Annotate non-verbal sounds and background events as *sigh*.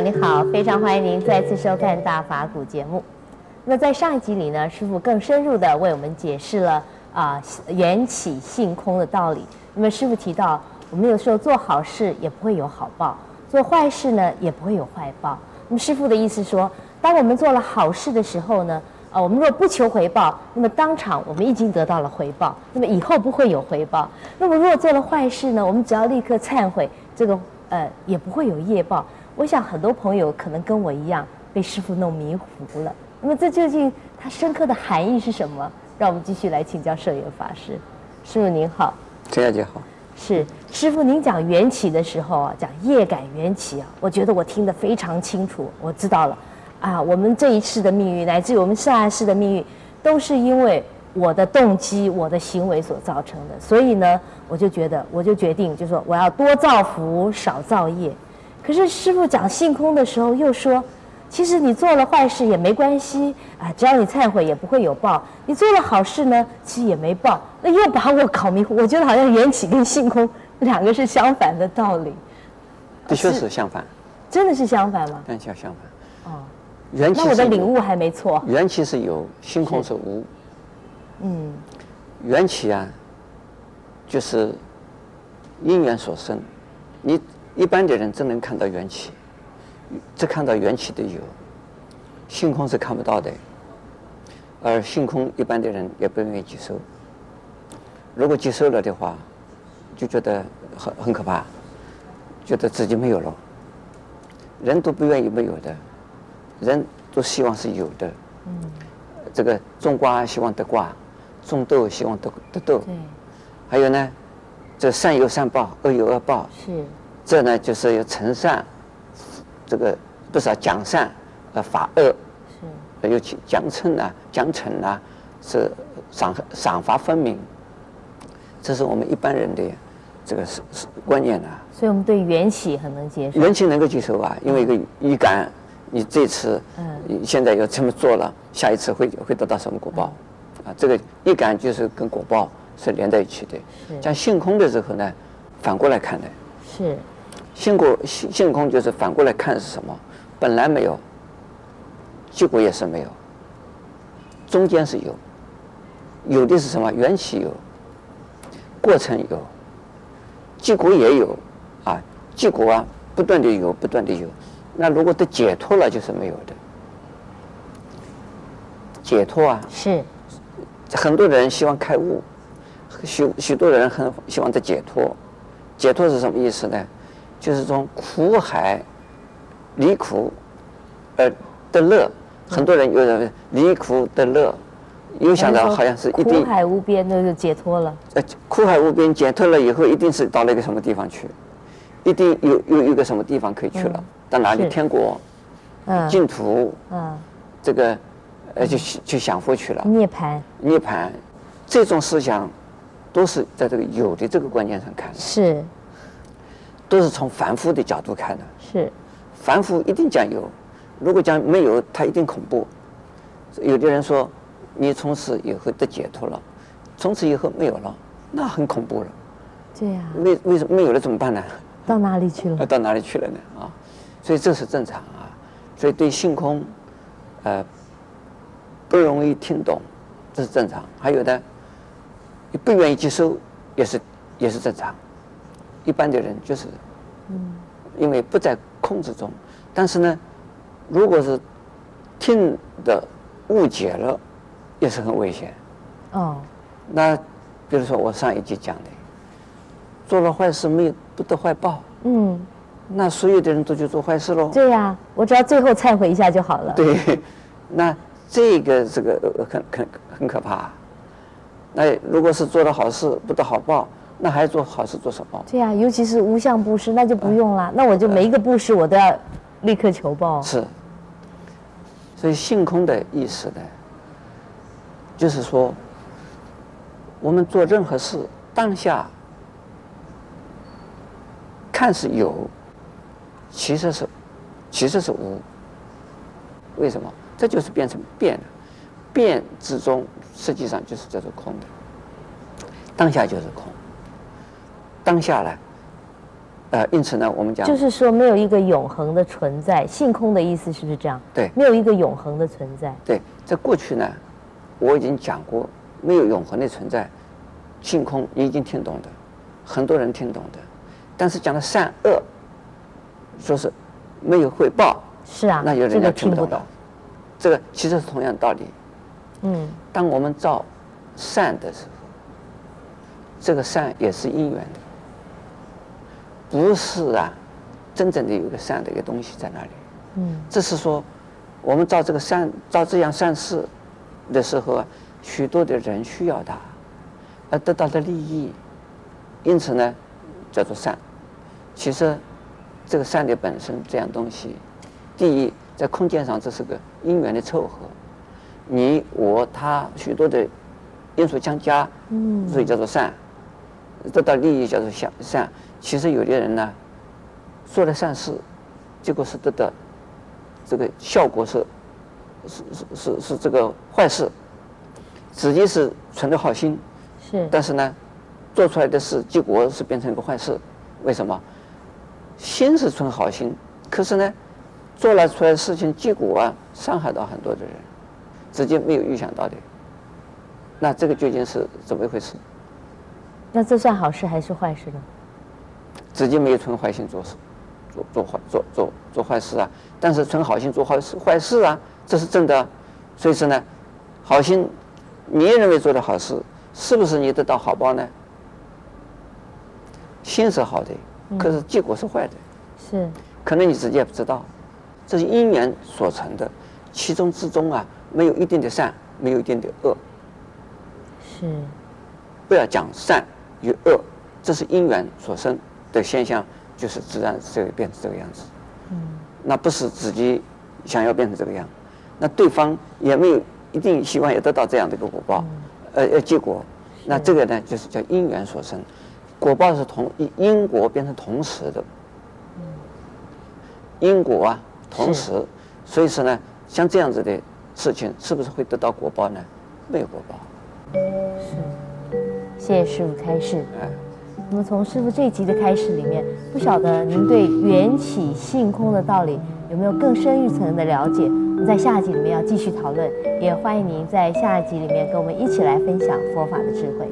你好，非常欢迎您再次收看《大法古》节目。那在上一集里呢，师傅更深入地为我们解释了啊缘起性空的道理。那么师傅提到，我们有时候做好事也不会有好报，做坏事呢也不会有坏报。那么师傅的意思说，当我们做了好事的时候呢，啊，我们若不求回报，那么当场我们已经得到了回报，那么以后不会有回报。那么如果做了坏事呢，我们只要立刻忏悔，这个呃也不会有业报。我想很多朋友可能跟我一样被师傅弄迷糊了。那么这究竟它深刻的含义是什么？让我们继续来请教圣严法师。师傅您好，陈小姐好。是师傅，您讲缘起的时候啊，讲业感缘起啊，我觉得我听得非常清楚。我知道了，啊，我们这一世的命运，乃至于我们下一世的命运，都是因为我的动机、我的行为所造成的。所以呢，我就觉得，我就决定，就说我要多造福，少造业。可是师傅讲性空的时候又说，其实你做了坏事也没关系啊，只要你忏悔也不会有报。你做了好事呢，其实也没报。那又把我搞迷糊，我觉得好像缘起跟性空 *laughs* 两个是相反的道理。的确是相反。真的是相反吗？完全相反。哦。缘起。那我的领悟还没错。缘起是有，性空是无。嗯。缘起啊，就是因缘所生，你。一般的人只能看到缘起，只看到缘起的有，性空是看不到的，而性空一般的人也不愿意接受。如果接受了的话，就觉得很很可怕，觉得自己没有了。人都不愿意没有的，人都希望是有的。嗯。这个种瓜希望得瓜，种豆希望得得豆。对。还有呢，这善有善报，恶有恶报。是。这呢，就是要成善，这个不是要讲善，呃，法恶，是，尤其奖惩啊，奖惩啊，是赏赏罚分明，这是我们一般人的这个是是观念啊。所以我们对缘起很能接受。缘起能够接受啊，因为一个预感，你这次，嗯，现在要这么做了，下一次会会得到什么果报，啊，这个预感就是跟果报是连在一起的。是。像性空的时候呢，反过来看的。是。性空性性空就是反过来看是什么？本来没有，结果也是没有，中间是有，有的是什么？缘起有，过程有，结果也有，啊，结果啊不断的有，不断的有。那如果都解脱了，就是没有的。解脱啊，是，很多人希望开悟，许许多人很希望在解脱，解脱是什么意思呢？就是从苦海离苦而得乐，很多人有人离苦得乐，又想到好像是一定苦海无边，那就解脱了。呃，苦海无边解脱了以后，一定是到了一个什么地方去，一定有有一个什么地方可以去了，到哪里？天国，嗯，净土，嗯，这个呃，就去享福去了。涅槃。涅槃，这种思想都是在这个有的这个观念上看的。是。都是从凡夫的角度看的，是，凡夫一定讲有，如果讲没有，他一定恐怖。有的人说，你从此以后得解脱了，从此以后没有了，那很恐怖了。对呀。为为什么没有了怎么办呢？到哪里去了？*laughs* 到哪里去了呢？啊，所以这是正常啊。所以对性空，呃，不容易听懂，这是正常。还有的，你不愿意接收，也是也是正常。一般的人就是，嗯，因为不在控制中，但是呢，如果是听的误解了，也是很危险。哦，那比如说我上一集讲的，做了坏事没有不得坏报，嗯，那所有的人都去做坏事喽？对呀，我只要最后忏悔一下就好了。对，那这个这个很很很可怕。那如果是做了好事不得好报。那还做好事做什么？对呀、啊，尤其是无相布施，那就不用了。呃、那我就每一个布施我都要立刻求报。呃、是。所以性空的意思呢，就是说，我们做任何事当下看似有，其实是其实是无。为什么？这就是变成变了，变之中实际上就是叫做空的，当下就是空。当下呢，呃，因此呢，我们讲就是说没有一个永恒的存在，性空的意思是不是这样？对，没有一个永恒的存在。对，在过去呢，我已经讲过，没有永恒的存在，性空你已经听懂的，很多人听懂的，但是讲的善恶，说是没有回报，是啊，那有人家听不懂。这个这个其实是同样道理。嗯，当我们造善的时候，这个善也是因缘的。不是啊，真正的有一个善的一个东西在那里。嗯，这是说，我们造这个善，造这样善事的时候啊，许多的人需要它，而得到的利益，因此呢，叫做善。其实，这个善的本身这样东西，第一，在空间上这是个因缘的凑合，你我他许多的因素相加，嗯，所以叫做善，得到利益叫做善善。其实有的人呢，做了善事，结果是得到这个效果是是是是是这个坏事，自己是存着好心，是，但是呢，做出来的事结果是变成一个坏事，为什么？心是存好心，可是呢，做了出来的事情结果啊，伤害到很多的人，自己没有预想到的，那这个究竟是怎么一回事？那这算好事还是坏事呢？自己没有存坏心做事，做做坏做做做坏事啊！但是存好心做坏事坏事啊，这是正的。所以说呢，好心，你也认为做的好事，是不是你得到好报呢？心是好的，可是结果是坏的。是。可能你自己也不知道，这是因缘所成的，其中之中啊，没有一定的善，没有一定的恶。是。不要讲善与恶，这是因缘所生。的现象就是自然这个变成这个样子，嗯，那不是自己想要变成这个样，那对方也没有一定希望也得到这样的一个果报，呃呃结果，那这个呢就是叫因缘所生，果报是同因果变成同时的，因果啊同时，所以说呢像这样子的事情是不是会得到果报呢？没有果报。是，谢谢师傅开示。那么从师傅这一集的开始里面，不晓得您对缘起性空的道理有没有更深一层的了解？我们在下一集里面要继续讨论，也欢迎您在下一集里面跟我们一起来分享佛法的智慧。